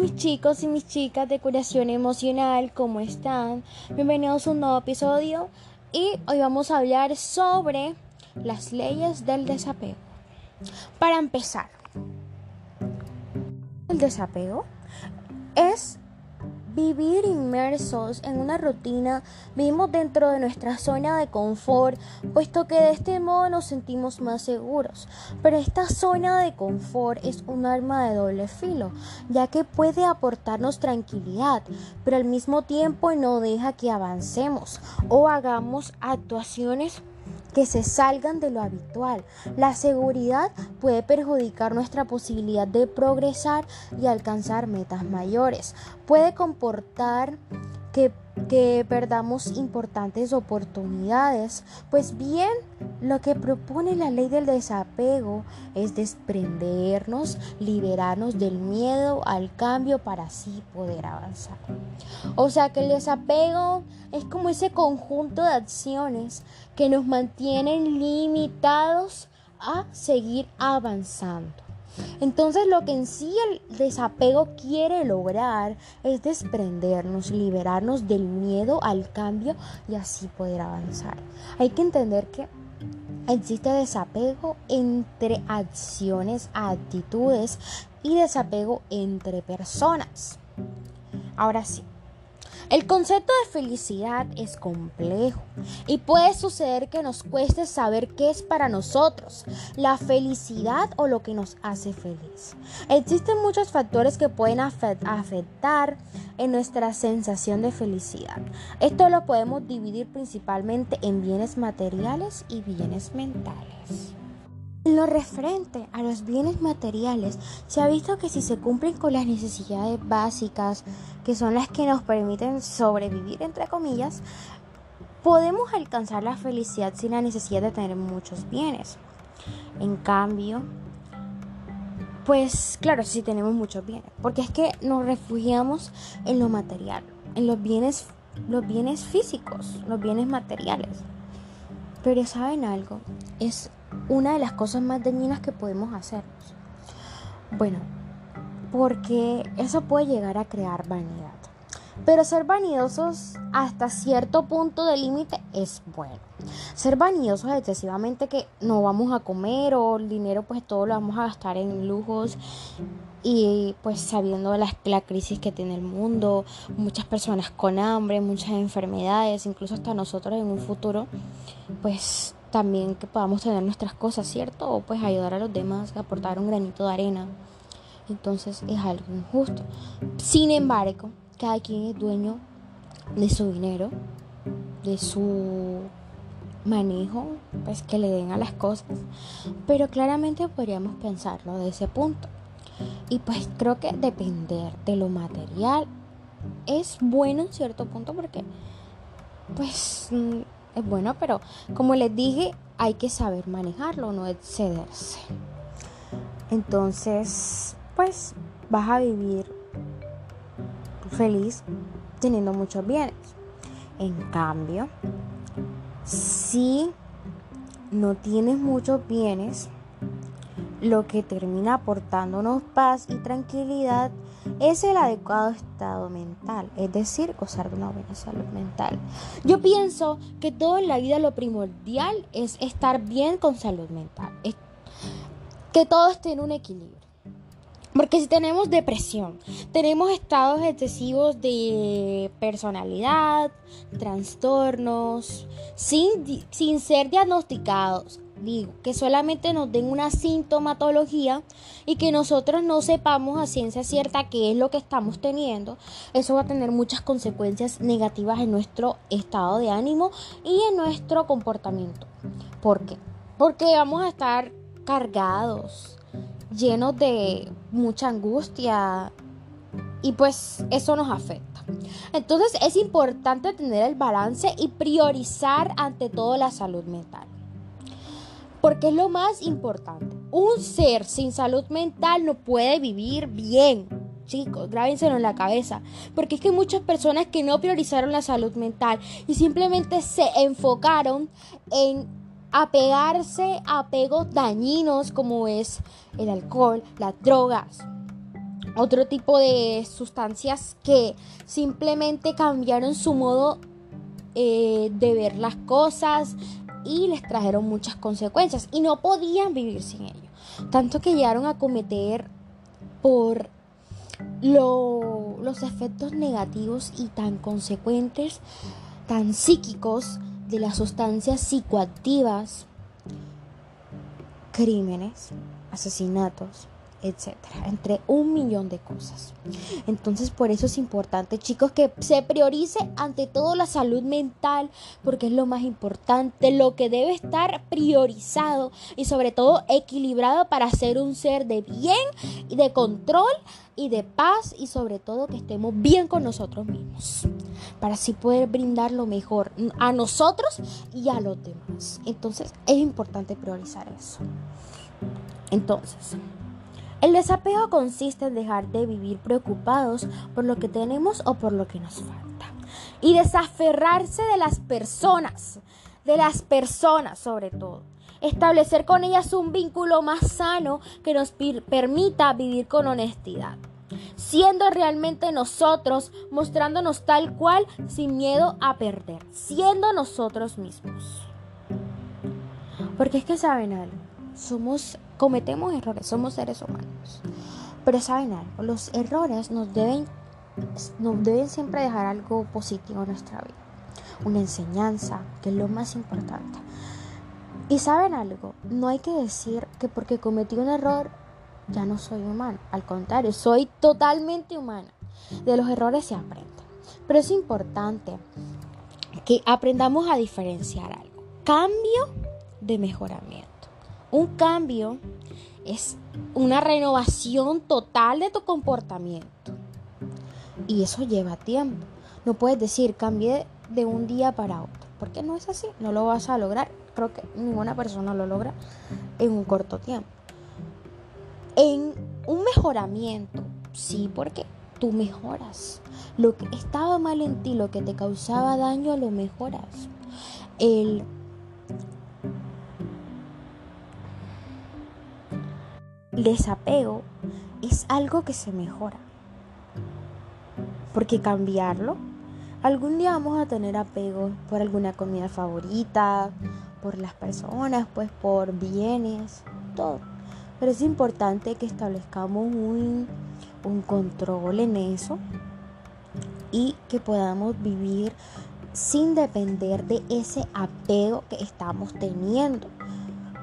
mis chicos y mis chicas de curación emocional, ¿cómo están? Bienvenidos a un nuevo episodio y hoy vamos a hablar sobre las leyes del desapego. Para empezar, el desapego es vivir inmersos en una rutina, vivimos dentro de nuestra zona de confort, puesto que de este modo nos sentimos más seguros. Pero esta zona de confort es un arma de doble filo, ya que puede aportarnos tranquilidad, pero al mismo tiempo no deja que avancemos o hagamos actuaciones que se salgan de lo habitual. La seguridad puede perjudicar nuestra posibilidad de progresar y alcanzar metas mayores. Puede comportar que, que, perdamos importantes oportunidades. Pues bien, lo que propone la ley del desapego es desprendernos, liberarnos del miedo al cambio para así poder avanzar. O sea que el desapego es como ese conjunto de acciones que nos mantienen limitados a seguir avanzando. Entonces lo que en sí el desapego quiere lograr es desprendernos, liberarnos del miedo al cambio y así poder avanzar. Hay que entender que existe desapego entre acciones, actitudes y desapego entre personas. Ahora sí, el concepto de felicidad es complejo y puede suceder que nos cueste saber qué es para nosotros la felicidad o lo que nos hace feliz. Existen muchos factores que pueden afectar en nuestra sensación de felicidad. Esto lo podemos dividir principalmente en bienes materiales y bienes mentales. Lo referente a los bienes materiales, se ha visto que si se cumplen con las necesidades básicas, que son las que nos permiten sobrevivir, entre comillas, podemos alcanzar la felicidad sin la necesidad de tener muchos bienes. En cambio, pues claro, si tenemos muchos bienes, porque es que nos refugiamos en lo material, en los bienes, los bienes físicos, los bienes materiales. Pero saben algo, es una de las cosas más dañinas que podemos hacer. Bueno, porque eso puede llegar a crear vanidad. Pero ser vanidosos hasta cierto punto de límite es bueno. Ser vanidosos excesivamente que no vamos a comer o el dinero pues todo lo vamos a gastar en lujos y pues sabiendo la, la crisis que tiene el mundo, muchas personas con hambre, muchas enfermedades, incluso hasta nosotros en un futuro, pues también que podamos tener nuestras cosas, ¿cierto? O pues ayudar a los demás, aportar un granito de arena. Entonces es algo injusto. Sin embargo, cada quien es dueño de su dinero, de su manejo, pues que le den a las cosas. Pero claramente podríamos pensarlo de ese punto. Y pues creo que depender de lo material es bueno en cierto punto porque pues mm, es bueno, pero como les dije, hay que saber manejarlo, no excederse. Entonces, pues vas a vivir feliz teniendo muchos bienes. En cambio, si no tienes muchos bienes, lo que termina aportándonos paz y tranquilidad es el adecuado estado mental, es decir, gozar de una buena salud mental. Yo pienso que todo en la vida lo primordial es estar bien con salud mental, que todo esté en un equilibrio. Porque si tenemos depresión, tenemos estados excesivos de personalidad, trastornos, sin, sin ser diagnosticados, digo, que solamente nos den una sintomatología y que nosotros no sepamos a ciencia cierta qué es lo que estamos teniendo, eso va a tener muchas consecuencias negativas en nuestro estado de ánimo y en nuestro comportamiento. ¿Por qué? Porque vamos a estar cargados, llenos de mucha angustia y pues eso nos afecta. Entonces es importante tener el balance y priorizar ante todo la salud mental. Porque es lo más importante. Un ser sin salud mental no puede vivir bien. Chicos, grábenselo en la cabeza. Porque es que muchas personas que no priorizaron la salud mental y simplemente se enfocaron en apegarse a apegos dañinos como es el alcohol, las drogas otro tipo de sustancias que simplemente cambiaron su modo eh, de ver las cosas y les trajeron muchas consecuencias y no podían vivir sin ello. Tanto que llegaron a cometer por los efectos negativos y tan consecuentes, tan psíquicos de las sustancias psicoactivas, crímenes, asesinatos, etcétera, entre un millón de cosas. Entonces, por eso es importante, chicos, que se priorice ante todo la salud mental, porque es lo más importante, lo que debe estar priorizado y sobre todo equilibrado para ser un ser de bien y de control y de paz y sobre todo que estemos bien con nosotros mismos, para así poder brindar lo mejor a nosotros y a los demás. Entonces, es importante priorizar eso. Entonces, el desapego consiste en dejar de vivir preocupados por lo que tenemos o por lo que nos falta. Y desaferrarse de las personas, de las personas sobre todo. Establecer con ellas un vínculo más sano que nos permita vivir con honestidad. Siendo realmente nosotros, mostrándonos tal cual sin miedo a perder. Siendo nosotros mismos. Porque es que saben algo, somos cometemos errores, somos seres humanos. Pero saben algo, los errores nos deben, nos deben siempre dejar algo positivo en nuestra vida. Una enseñanza, que es lo más importante. Y saben algo, no hay que decir que porque cometí un error ya no soy humano. Al contrario, soy totalmente humana. De los errores se aprende. Pero es importante que aprendamos a diferenciar algo. Cambio de mejoramiento. Un cambio es una renovación total de tu comportamiento. Y eso lleva tiempo. No puedes decir cambié de un día para otro. Porque no es así. No lo vas a lograr. Creo que ninguna persona lo logra en un corto tiempo. En un mejoramiento, sí, porque tú mejoras. Lo que estaba mal en ti, lo que te causaba daño, lo mejoras. El desapego es algo que se mejora. Porque cambiarlo, algún día vamos a tener apego por alguna comida favorita, por las personas, pues por bienes, todo. Pero es importante que establezcamos un, un control en eso y que podamos vivir sin depender de ese apego que estamos teniendo.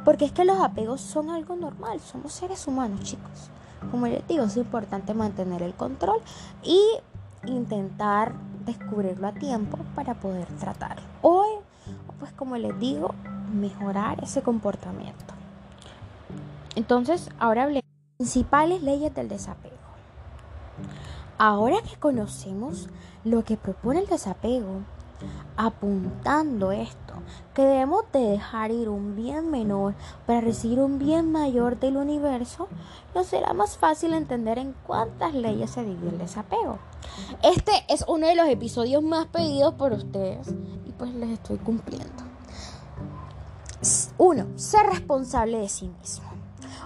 Porque es que los apegos son algo normal, somos seres humanos, chicos. Como les digo, es importante mantener el control y intentar descubrirlo a tiempo para poder tratarlo. O, pues como les digo, mejorar ese comportamiento. Entonces, ahora hablemos de principales leyes del desapego. Ahora que conocemos lo que propone el desapego, apuntando esto, que debemos de dejar ir un bien menor para recibir un bien mayor del universo, nos será más fácil entender en cuántas leyes se divide el desapego. Este es uno de los episodios más pedidos por ustedes y pues les estoy cumpliendo. 1. Ser responsable de sí mismo.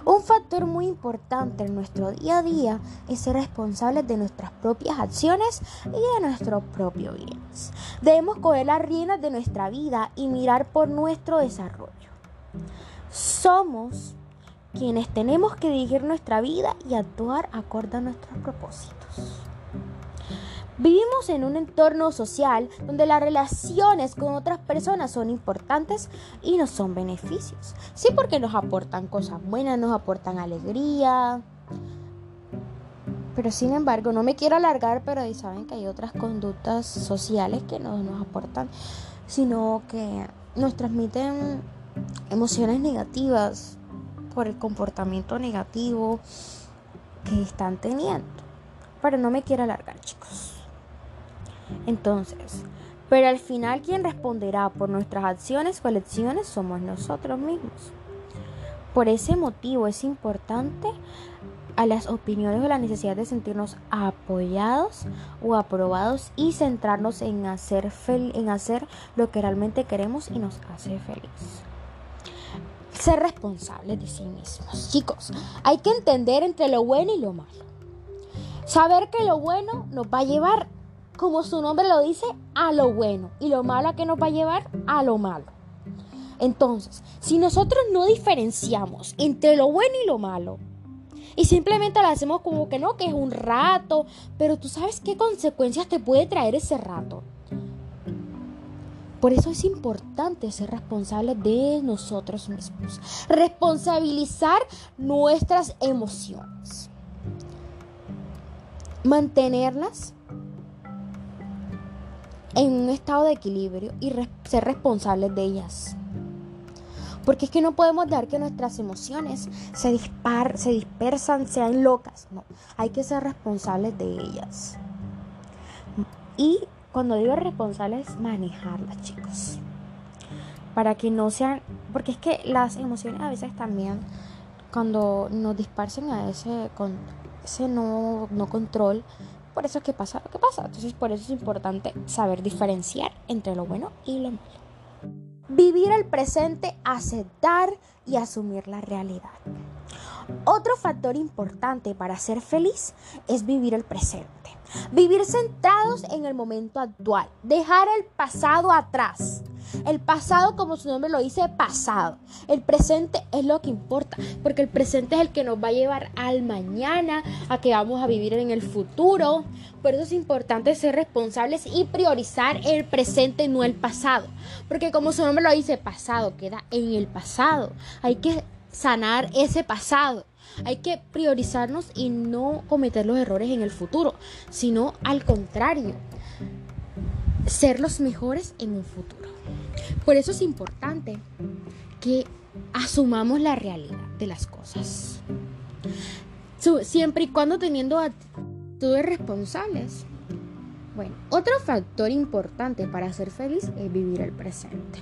Un factor muy importante en nuestro día a día es ser responsables de nuestras propias acciones y de nuestro propio bienes. Debemos coger las riendas de nuestra vida y mirar por nuestro desarrollo. Somos quienes tenemos que dirigir nuestra vida y actuar acorde a nuestros propósitos. Vivimos en un entorno social donde las relaciones con otras personas son importantes y nos son beneficios. Sí, porque nos aportan cosas buenas, nos aportan alegría. Pero sin embargo, no me quiero alargar, pero ahí saben que hay otras conductas sociales que no nos aportan, sino que nos transmiten emociones negativas por el comportamiento negativo que están teniendo. Pero no me quiero alargar, chicos. Entonces, pero al final quien responderá por nuestras acciones o elecciones somos nosotros mismos. Por ese motivo es importante a las opiniones o la necesidad de sentirnos apoyados o aprobados y centrarnos en hacer, en hacer lo que realmente queremos y nos hace feliz. Ser responsables de sí mismos. Chicos, hay que entender entre lo bueno y lo malo. Saber que lo bueno nos va a llevar, como su nombre lo dice, a lo bueno y lo malo que nos va a llevar a lo malo. Entonces, si nosotros no diferenciamos entre lo bueno y lo malo, y simplemente lo hacemos como que no, que es un rato, pero tú sabes qué consecuencias te puede traer ese rato. Por eso es importante ser responsables de nosotros mismos, responsabilizar nuestras emociones, mantenerlas en un estado de equilibrio y ser responsables de ellas. Porque es que no podemos dejar que nuestras emociones se, dispar, se dispersan, sean locas. No, hay que ser responsables de ellas. Y cuando digo responsables, manejarlas, chicos. Para que no sean... Porque es que las emociones a veces también, cuando nos dispersen a ese, con, ese no, no control, por eso es que pasa lo que pasa. Entonces, por eso es importante saber diferenciar entre lo bueno y lo malo. Vivir el presente, aceptar y asumir la realidad. Otro factor importante para ser feliz es vivir el presente. Vivir centrados en el momento actual. Dejar el pasado atrás. El pasado, como su nombre lo dice, pasado. El presente es lo que importa, porque el presente es el que nos va a llevar al mañana, a que vamos a vivir en el futuro. Por eso es importante ser responsables y priorizar el presente, no el pasado. Porque como su nombre lo dice, pasado queda en el pasado. Hay que sanar ese pasado. Hay que priorizarnos y no cometer los errores en el futuro, sino al contrario, ser los mejores en un futuro. Por eso es importante que asumamos la realidad de las cosas. Siempre y cuando teniendo actitudes responsables. Bueno, otro factor importante para ser feliz es vivir el presente.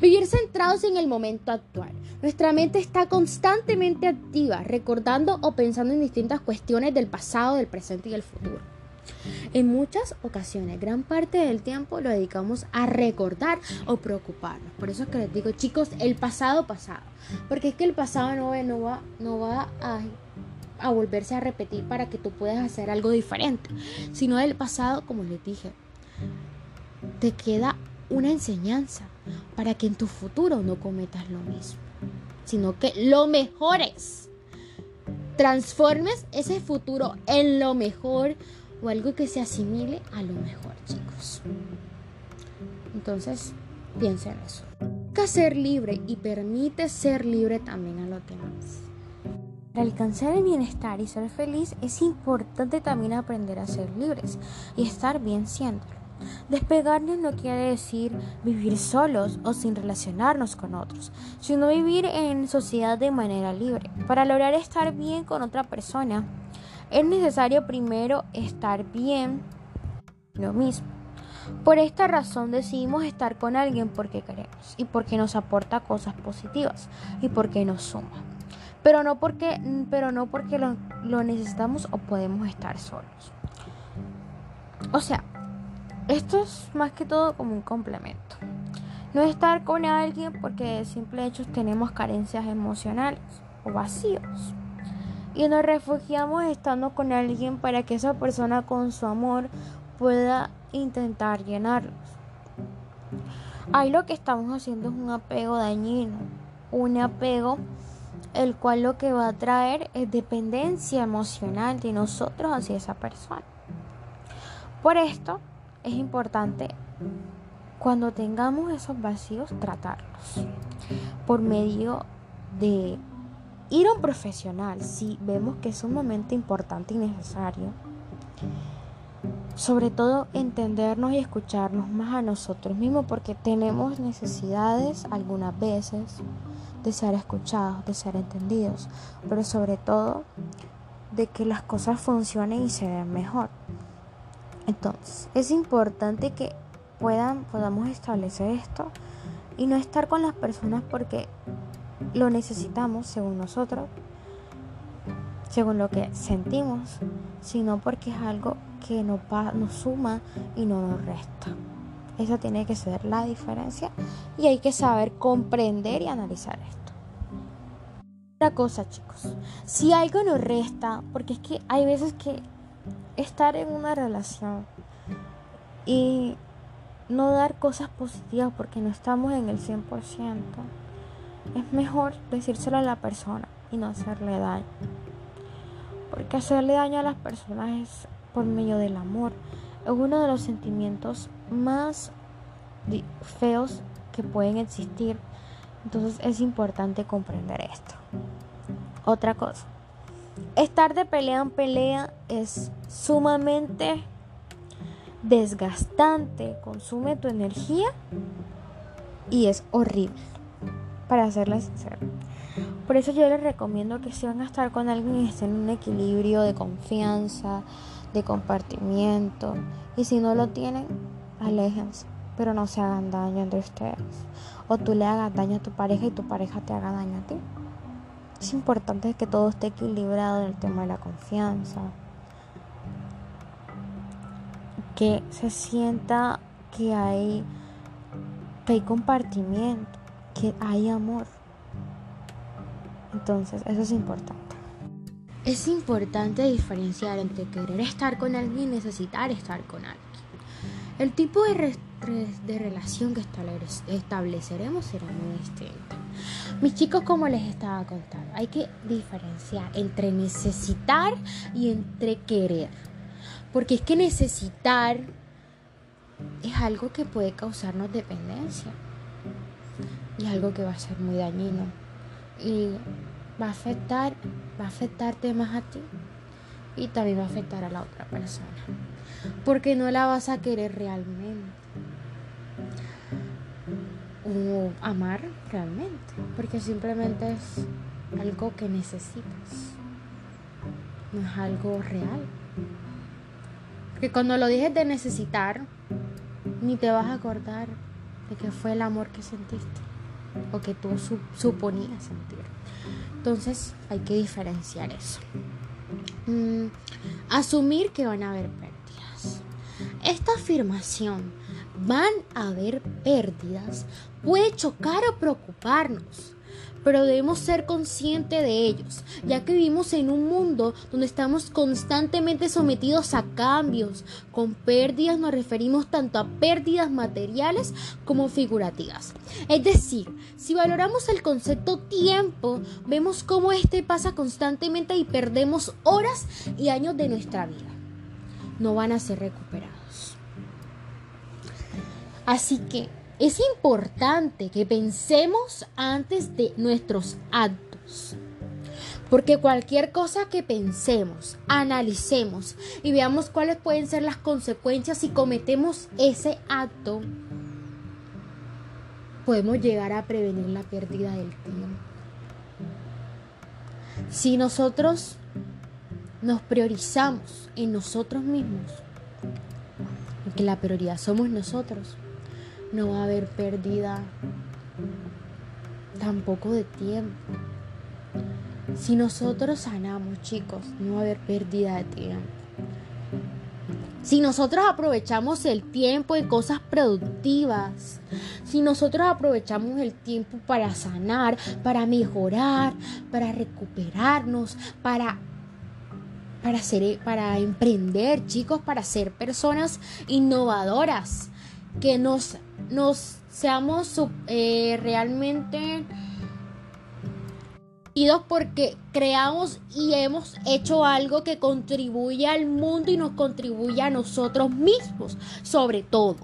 Vivir centrados en el momento actual. Nuestra mente está constantemente activa, recordando o pensando en distintas cuestiones del pasado, del presente y del futuro. En muchas ocasiones, gran parte del tiempo lo dedicamos a recordar o preocuparnos. Por eso es que les digo, chicos, el pasado pasado. Porque es que el pasado no, va, no va a, a volverse a repetir para que tú puedas hacer algo diferente. Sino el pasado, como les dije, te queda una enseñanza para que en tu futuro no cometas lo mismo. Sino que lo mejores. Transformes ese futuro en lo mejor o algo que se asimile a lo mejor, chicos. Entonces, piensa en eso. Busca ser libre y permite ser libre también a los demás. Para alcanzar el bienestar y ser feliz es importante también aprender a ser libres y estar bien siéndolo. Despegarnos no quiere decir vivir solos o sin relacionarnos con otros, sino vivir en sociedad de manera libre. Para lograr estar bien con otra persona, es necesario primero estar bien lo mismo. Por esta razón decidimos estar con alguien porque queremos y porque nos aporta cosas positivas y porque nos suma. Pero no porque, pero no porque lo, lo necesitamos o podemos estar solos. O sea, esto es más que todo como un complemento. No estar con alguien porque de simple hecho tenemos carencias emocionales o vacíos y nos refugiamos estando con alguien para que esa persona con su amor pueda intentar llenarlos. Ahí lo que estamos haciendo es un apego dañino, un apego el cual lo que va a traer es dependencia emocional de nosotros hacia esa persona. Por esto es importante cuando tengamos esos vacíos tratarlos por medio de ir a un profesional si vemos que es un momento importante y necesario. Sobre todo entendernos y escucharnos más a nosotros mismos porque tenemos necesidades algunas veces de ser escuchados, de ser entendidos, pero sobre todo de que las cosas funcionen y se den mejor. Entonces, es importante que puedan, podamos establecer esto y no estar con las personas porque lo necesitamos según nosotros, según lo que sentimos, sino porque es algo que nos, nos suma y no nos resta. Esa tiene que ser la diferencia y hay que saber comprender y analizar esto. Otra cosa, chicos, si algo nos resta, porque es que hay veces que estar en una relación y no dar cosas positivas porque no estamos en el 100%, es mejor decírselo a la persona y no hacerle daño. Porque hacerle daño a las personas es por medio del amor. Es uno de los sentimientos más feos que pueden existir. Entonces es importante comprender esto. Otra cosa. Estar de pelea en pelea es sumamente desgastante, consume tu energía y es horrible, para serles sincero. Por eso yo les recomiendo que si van a estar con alguien estén en un equilibrio de confianza, de compartimiento. Y si no lo tienen, aléjense, pero no se hagan daño entre ustedes. O tú le hagas daño a tu pareja y tu pareja te haga daño a ti. Es importante que todo esté equilibrado en el tema de la confianza. Que se sienta que hay, que hay compartimiento, que hay amor. Entonces, eso es importante. Es importante diferenciar entre querer estar con alguien y necesitar estar con alguien. El tipo de, de relación que estableceremos será muy distinto. Mis chicos, como les estaba contando, hay que diferenciar entre necesitar y entre querer. Porque es que necesitar es algo que puede causarnos dependencia. Y algo que va a ser muy dañino. Y va a afectar, va a afectarte más a ti. Y también va a afectar a la otra persona. Porque no la vas a querer realmente o amar realmente, porque simplemente es algo que necesitas, no es algo real. Porque cuando lo dejes de necesitar, ni te vas a acordar de que fue el amor que sentiste o que tú suponías sentir. Entonces hay que diferenciar eso. Mm, asumir que van a haber pérdidas. Esta afirmación van a haber pérdidas, puede chocar o preocuparnos, pero debemos ser conscientes de ellos, ya que vivimos en un mundo donde estamos constantemente sometidos a cambios. Con pérdidas nos referimos tanto a pérdidas materiales como figurativas. Es decir, si valoramos el concepto tiempo, vemos cómo este pasa constantemente y perdemos horas y años de nuestra vida. No van a ser recuperados. Así que es importante que pensemos antes de nuestros actos. Porque cualquier cosa que pensemos, analicemos y veamos cuáles pueden ser las consecuencias si cometemos ese acto, podemos llegar a prevenir la pérdida del tiempo. Si nosotros nos priorizamos en nosotros mismos, porque la prioridad somos nosotros, no va a haber pérdida tampoco de tiempo. Si nosotros sanamos, chicos, no va a haber pérdida de tiempo. Si nosotros aprovechamos el tiempo en cosas productivas, si nosotros aprovechamos el tiempo para sanar, para mejorar, para recuperarnos, para para para emprender, chicos, para ser personas innovadoras que nos nos seamos eh, realmente porque creamos y hemos hecho algo que contribuye al mundo y nos contribuye a nosotros mismos, sobre todo.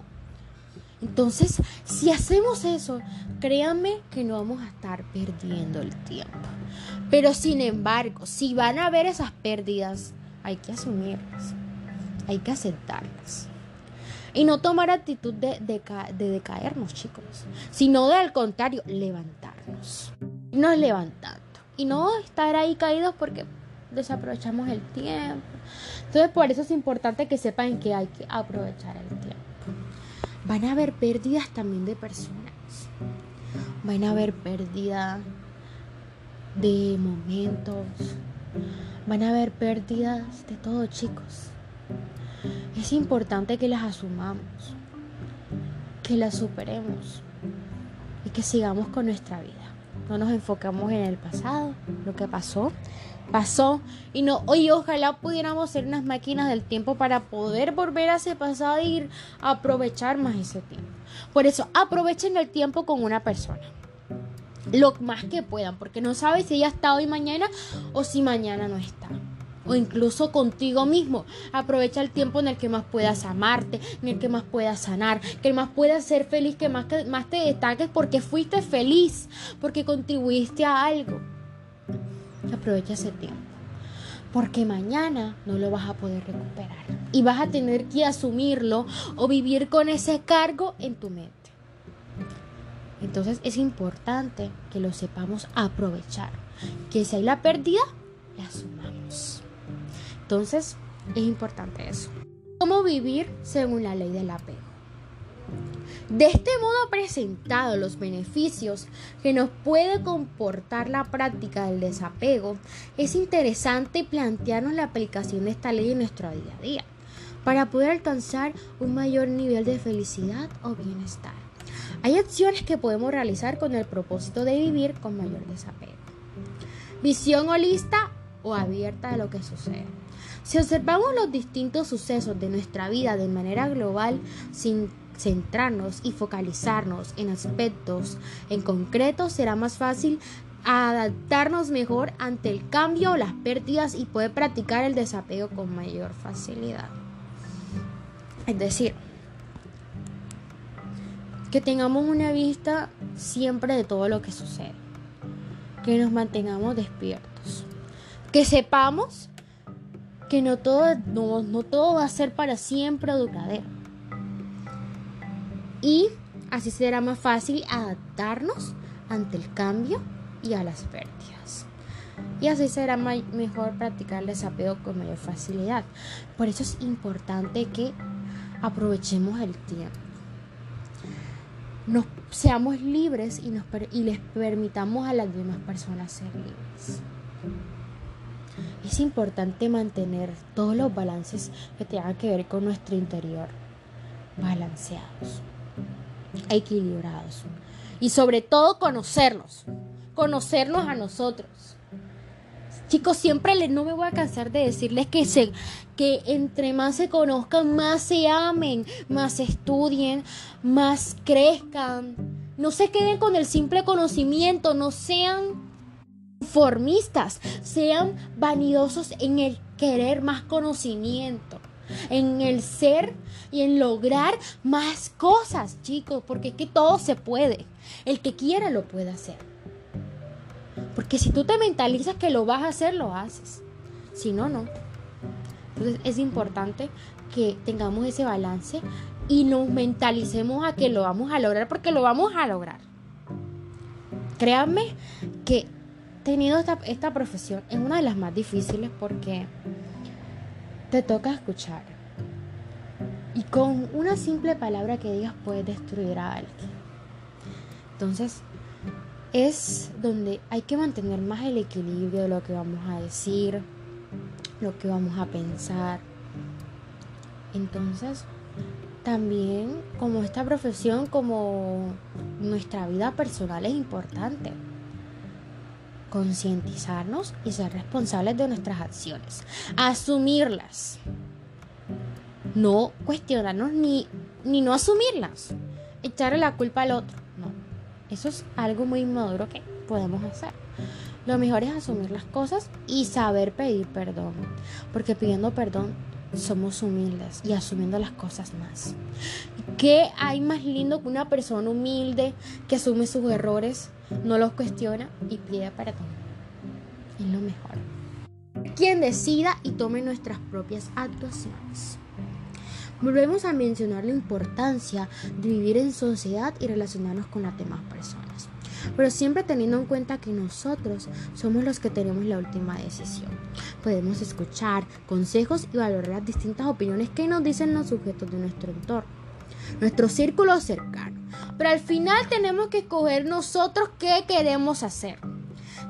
Entonces, si hacemos eso, créanme que no vamos a estar perdiendo el tiempo. Pero sin embargo, si van a haber esas pérdidas, hay que asumirlas, hay que aceptarlas. Y no tomar actitud de, decaernos, chicos, sino del contrario, levantarnos. Nos levantando. Y no estar ahí caídos porque desaprovechamos el tiempo. Entonces, por eso es importante que sepan que hay que aprovechar el tiempo. Van a haber pérdidas también de personas. Van a haber pérdidas de momentos. Van a haber pérdidas de todo, chicos. Es importante que las asumamos, que las superemos y que sigamos con nuestra vida. No nos enfocamos en el pasado, lo que pasó, pasó y no, oye, ojalá pudiéramos ser unas máquinas del tiempo para poder volver a ese pasado ir a aprovechar más ese tiempo. Por eso, aprovechen el tiempo con una persona. Lo más que puedan, porque no sabes si ella está hoy mañana o si mañana no está. O incluso contigo mismo. Aprovecha el tiempo en el que más puedas amarte, en el que más puedas sanar, que más puedas ser feliz, que más, que más te destaques porque fuiste feliz, porque contribuiste a algo. Aprovecha ese tiempo. Porque mañana no lo vas a poder recuperar. Y vas a tener que asumirlo o vivir con ese cargo en tu mente. Entonces es importante que lo sepamos aprovechar. Que si hay la pérdida, la asumamos. Entonces es importante eso. ¿Cómo vivir según la ley del apego? De este modo presentado los beneficios que nos puede comportar la práctica del desapego, es interesante plantearnos la aplicación de esta ley en nuestro día a día para poder alcanzar un mayor nivel de felicidad o bienestar. Hay acciones que podemos realizar con el propósito de vivir con mayor desapego. Visión holista o abierta de lo que sucede. Si observamos los distintos sucesos de nuestra vida de manera global, sin centrarnos y focalizarnos en aspectos en concreto, será más fácil adaptarnos mejor ante el cambio o las pérdidas y poder practicar el desapego con mayor facilidad. Es decir, que tengamos una vista siempre de todo lo que sucede, que nos mantengamos despiertos, que sepamos que no todo, no, no todo va a ser para siempre duradero y así será más fácil adaptarnos ante el cambio y a las pérdidas. Y así será mejor practicar el desapego con mayor facilidad. Por eso es importante que aprovechemos el tiempo. Nos seamos libres y, nos, y les permitamos a las demás personas ser libres. Es importante mantener todos los balances que tengan que ver con nuestro interior balanceados equilibrados. Y sobre todo conocerlos, conocernos a nosotros. Chicos, siempre les, no me voy a cansar de decirles que, se, que entre más se conozcan, más se amen, más estudien, más crezcan. No se queden con el simple conocimiento, no sean sean vanidosos en el querer más conocimiento en el ser y en lograr más cosas, chicos, porque es que todo se puede. El que quiera lo puede hacer. Porque si tú te mentalizas que lo vas a hacer, lo haces. Si no, no. Entonces es importante que tengamos ese balance y nos mentalicemos a que lo vamos a lograr porque lo vamos a lograr. Créanme que teniendo esta, esta profesión es una de las más difíciles porque te toca escuchar. Y con una simple palabra que digas puedes destruir a alguien. Entonces, es donde hay que mantener más el equilibrio de lo que vamos a decir, lo que vamos a pensar. Entonces, también como esta profesión, como nuestra vida personal es importante concientizarnos y ser responsables de nuestras acciones, asumirlas, no cuestionarnos ni, ni no asumirlas, echarle la culpa al otro, no, eso es algo muy maduro que podemos hacer. Lo mejor es asumir las cosas y saber pedir perdón, porque pidiendo perdón somos humildes y asumiendo las cosas más. ¿Qué hay más lindo que una persona humilde que asume sus errores, no los cuestiona y pide perdón? Es lo mejor. Quien decida y tome nuestras propias actuaciones. Volvemos a mencionar la importancia de vivir en sociedad y relacionarnos con las demás personas pero siempre teniendo en cuenta que nosotros somos los que tenemos la última decisión. Podemos escuchar consejos y valorar las distintas opiniones que nos dicen los sujetos de nuestro entorno, nuestro círculo cercano, pero al final tenemos que escoger nosotros qué queremos hacer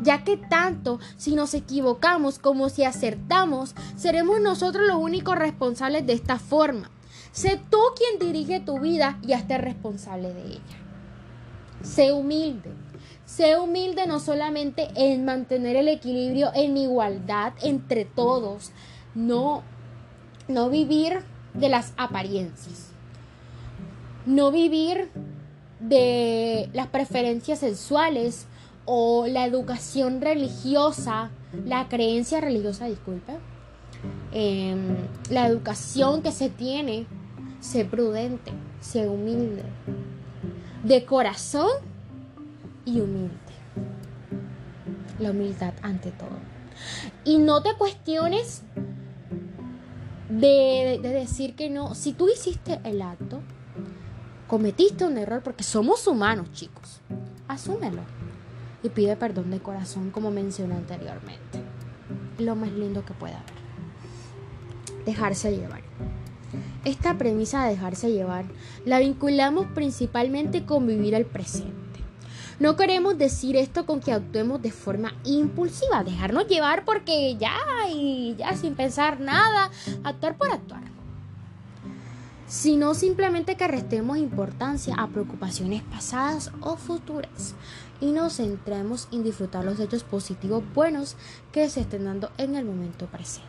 ya que tanto si nos equivocamos como si acertamos, seremos nosotros los únicos responsables de esta forma. Sé tú quien dirige tu vida y hazte responsable de ella. Sé humilde, Sé humilde no solamente en mantener el equilibrio en igualdad entre todos, no, no vivir de las apariencias, no vivir de las preferencias sexuales o la educación religiosa, la creencia religiosa, disculpe, em, la educación que se tiene, sé prudente, sé humilde, de corazón y humilde. La humildad ante todo. Y no te cuestiones de, de, decir que no. Si tú hiciste el acto, cometiste un error porque somos humanos, chicos. Asúmelo. Y pide perdón de corazón, como mencioné anteriormente. Lo más lindo que pueda haber. Dejarse llevar. Esta premisa de dejarse llevar la vinculamos principalmente con vivir el presente. No queremos decir esto con que actuemos de forma impulsiva, dejarnos llevar porque ya y ya sin pensar nada, actuar por actuar. Sino simplemente que restemos importancia a preocupaciones pasadas o futuras y nos centremos en disfrutar los hechos positivos buenos que se estén dando en el momento presente.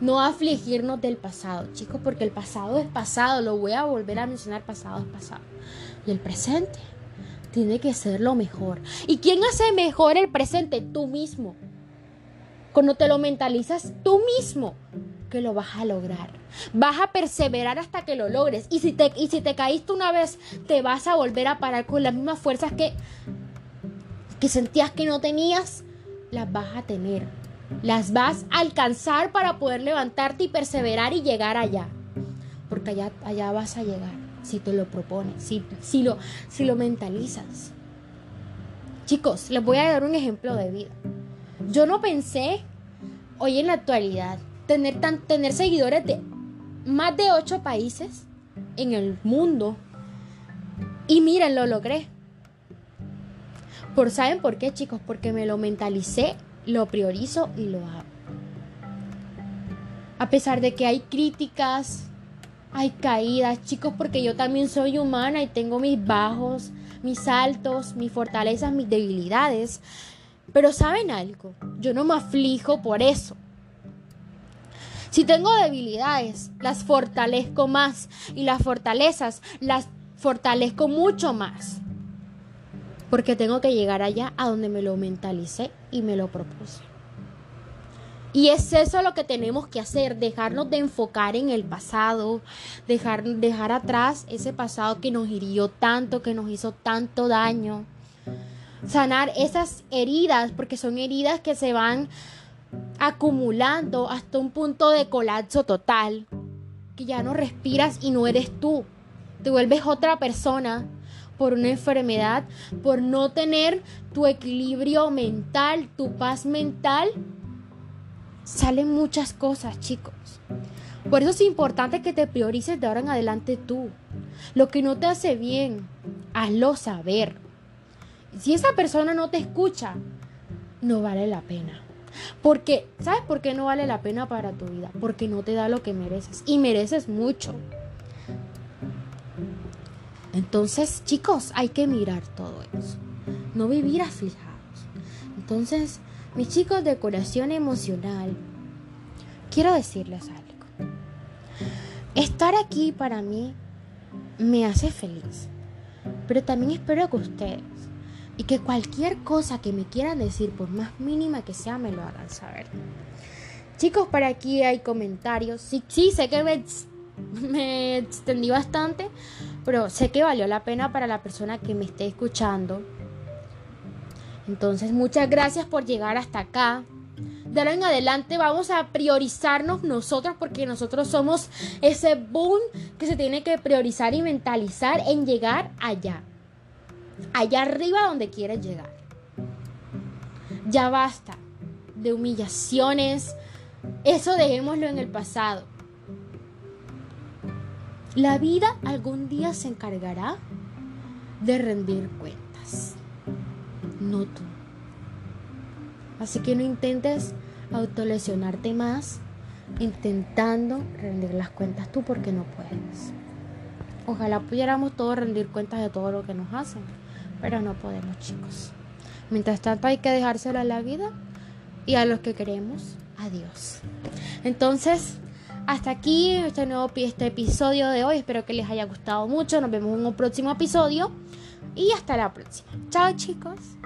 No afligirnos del pasado, chicos, porque el pasado es pasado, lo voy a volver a mencionar, pasado es pasado. Y el presente tiene que ser lo mejor. ¿Y quién hace mejor el presente? Tú mismo. Cuando te lo mentalizas tú mismo, que lo vas a lograr. Vas a perseverar hasta que lo logres. Y si te, y si te caíste una vez, te vas a volver a parar con las mismas fuerzas que, que sentías que no tenías, las vas a tener las vas a alcanzar para poder levantarte y perseverar y llegar allá. Porque allá, allá vas a llegar si te lo propones, si, si, lo, si lo mentalizas. Chicos, les voy a dar un ejemplo de vida. Yo no pensé hoy en la actualidad tener, tan, tener seguidores de más de ocho países en el mundo. Y miren, lo logré. Por, ¿Saben por qué, chicos? Porque me lo mentalicé lo priorizo y lo hago. A pesar de que hay críticas, hay caídas, chicos, porque yo también soy humana y tengo mis bajos, mis altos, mis fortalezas, mis debilidades. Pero saben algo, yo no me aflijo por eso. Si tengo debilidades, las fortalezco más y las fortalezas las fortalezco mucho más porque tengo que llegar allá a donde me lo mentalicé y me lo propuse. Y es eso lo que tenemos que hacer, dejarnos de enfocar en el pasado, dejar, dejar atrás ese pasado que nos hirió tanto, que nos hizo tanto daño. Sanar esas heridas, porque son heridas que se van acumulando hasta un punto de colapso total, que ya no respiras y no eres tú, te vuelves otra persona por una enfermedad, por no tener tu equilibrio mental, tu paz mental, salen muchas cosas, chicos. Por eso es importante que te priorices de ahora en adelante tú. Lo que no te hace bien, hazlo saber. Si esa persona no te escucha, no vale la pena. Porque, ¿sabes por qué no vale la pena para tu vida? Porque no te da lo que mereces. Y mereces mucho. Entonces, chicos, hay que mirar todo eso. No vivir aflijados. Entonces, mis chicos de curación emocional, quiero decirles algo. Estar aquí para mí me hace feliz. Pero también espero que ustedes y que cualquier cosa que me quieran decir, por más mínima que sea, me lo hagan saber. Chicos, para aquí hay comentarios. Sí, sí, sé que me me extendí bastante, pero sé que valió la pena para la persona que me esté escuchando. Entonces, muchas gracias por llegar hasta acá. De ahora en adelante vamos a priorizarnos nosotros porque nosotros somos ese boom que se tiene que priorizar y mentalizar en llegar allá. Allá arriba donde quieres llegar. Ya basta de humillaciones. Eso dejémoslo en el pasado. La vida algún día se encargará de rendir cuentas, no tú. Así que no intentes autolesionarte más intentando rendir las cuentas tú porque no puedes. Ojalá pudiéramos todos rendir cuentas de todo lo que nos hacen, pero no podemos chicos. Mientras tanto hay que dejárselo a la vida y a los que queremos. Adiós. Entonces, hasta aquí este nuevo este episodio de hoy. Espero que les haya gustado mucho. Nos vemos en un próximo episodio. Y hasta la próxima. Chao chicos.